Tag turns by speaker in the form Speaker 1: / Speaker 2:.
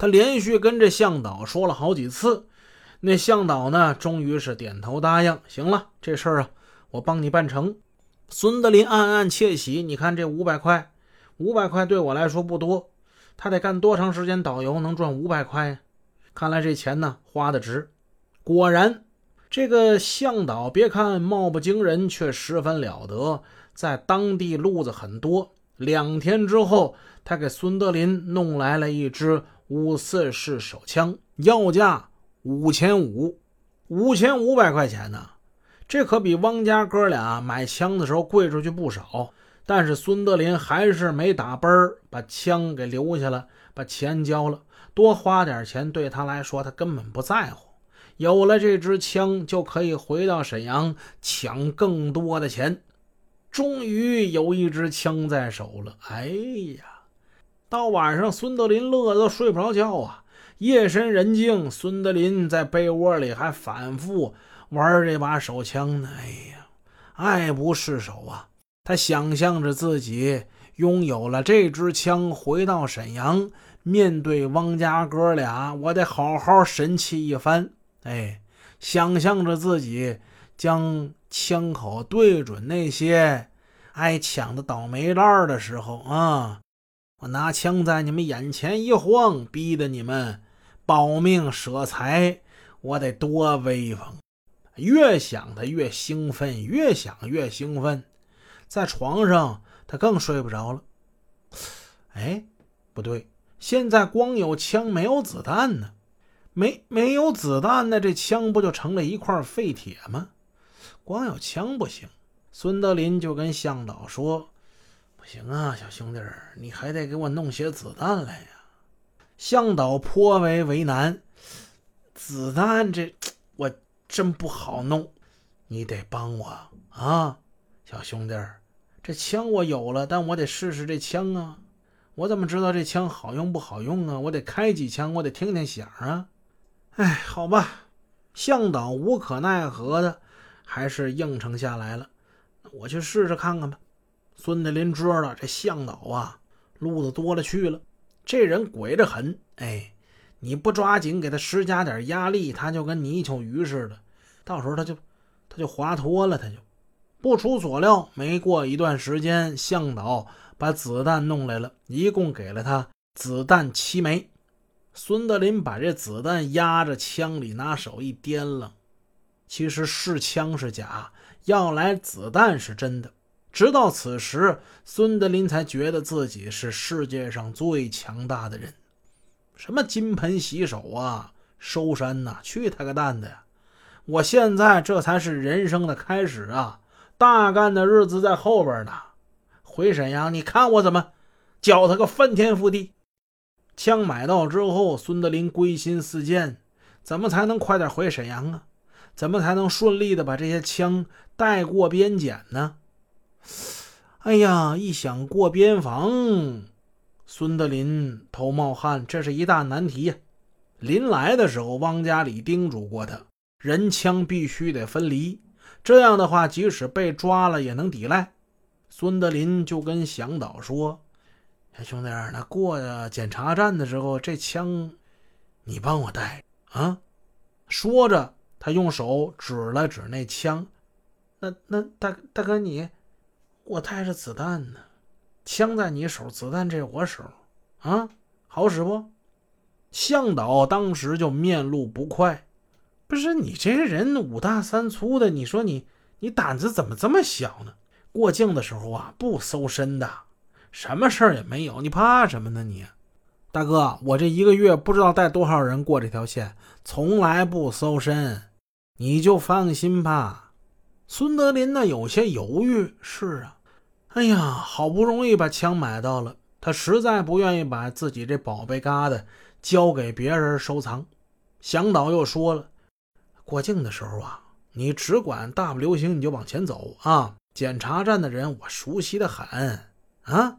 Speaker 1: 他连续跟这向导说了好几次，那向导呢，终于是点头答应。行了，这事儿啊，我帮你办成。孙德林暗暗窃喜，你看这五百块，五百块对我来说不多，他得干多长时间导游能赚五百块？看来这钱呢，花的值。果然，这个向导别看貌不惊人，却十分了得，在当地路子很多。两天之后，他给孙德林弄来了一只。五四式手枪要价五千五，五千五百块钱呢，这可比汪家哥俩买枪的时候贵出去不少。但是孙德林还是没打奔儿，把枪给留下了，把钱交了。多花点钱对他来说，他根本不在乎。有了这支枪，就可以回到沈阳抢更多的钱。终于有一支枪在手了，哎呀！到晚上，孙德林乐得睡不着觉啊！夜深人静，孙德林在被窝里还反复玩这把手枪呢。哎呀，爱不释手啊！他想象着自己拥有了这支枪，回到沈阳，面对汪家哥俩，我得好好神气一番。哎，想象着自己将枪口对准那些挨抢的倒霉蛋的时候啊！我拿枪在你们眼前一晃，逼得你们保命舍财，我得多威风！越想他越兴奋，越想越兴奋，在床上他更睡不着了。哎，不对，现在光有枪没有子弹呢，没没有子弹，那这枪不就成了一块废铁吗？光有枪不行。孙德林就跟向导说。不行啊，小兄弟，你还得给我弄些子弹来呀！向导颇为为难，子弹这我真不好弄，你得帮我啊，小兄弟，这枪我有了，但我得试试这枪啊！我怎么知道这枪好用不好用啊？我得开几枪，我得听听响啊！哎，好吧，向导无可奈何的，还是应承下来了。我去试试看看吧。孙德林知道这向导啊，路子多了去了，这人鬼着很。哎，你不抓紧给他施加点压力，他就跟泥鳅鱼似的，到时候他就他就滑脱了。他就不出所料，没过一段时间，向导把子弹弄来了，一共给了他子弹七枚。孙德林把这子弹压着枪里，拿手一掂了，其实是枪是假，要来子弹是真的。直到此时，孙德林才觉得自己是世界上最强大的人。什么金盆洗手啊，收山呐，去他个蛋的呀！我现在这才是人生的开始啊，大干的日子在后边呢。回沈阳，你看我怎么搅他个翻天覆地。枪买到之后，孙德林归心似箭，怎么才能快点回沈阳啊？怎么才能顺利的把这些枪带过边检呢？哎呀，一想过边防，孙德林头冒汗，这是一大难题呀。临来的时候，汪家里叮嘱过他，人枪必须得分离，这样的话，即使被抓了也能抵赖。孙德林就跟向导说：“兄弟，那过检查站的时候，这枪你帮我带啊。”说着，他用手指了指那枪：“那那大大哥你。”我带着子弹呢，枪在你手，子弹这我手，啊，好使不？向导当时就面露不快，不是你这人五大三粗的，你说你你胆子怎么这么小呢？过境的时候啊，不搜身的，什么事儿也没有，你怕什么呢？你，大哥，我这一个月不知道带多少人过这条线，从来不搜身，你就放心吧。孙德林呢，有些犹豫，是啊。哎呀，好不容易把枪买到了，他实在不愿意把自己这宝贝疙瘩交给别人收藏。向导又说了，过境的时候啊，你只管大步流星，你就往前走啊。检查站的人我熟悉的很啊，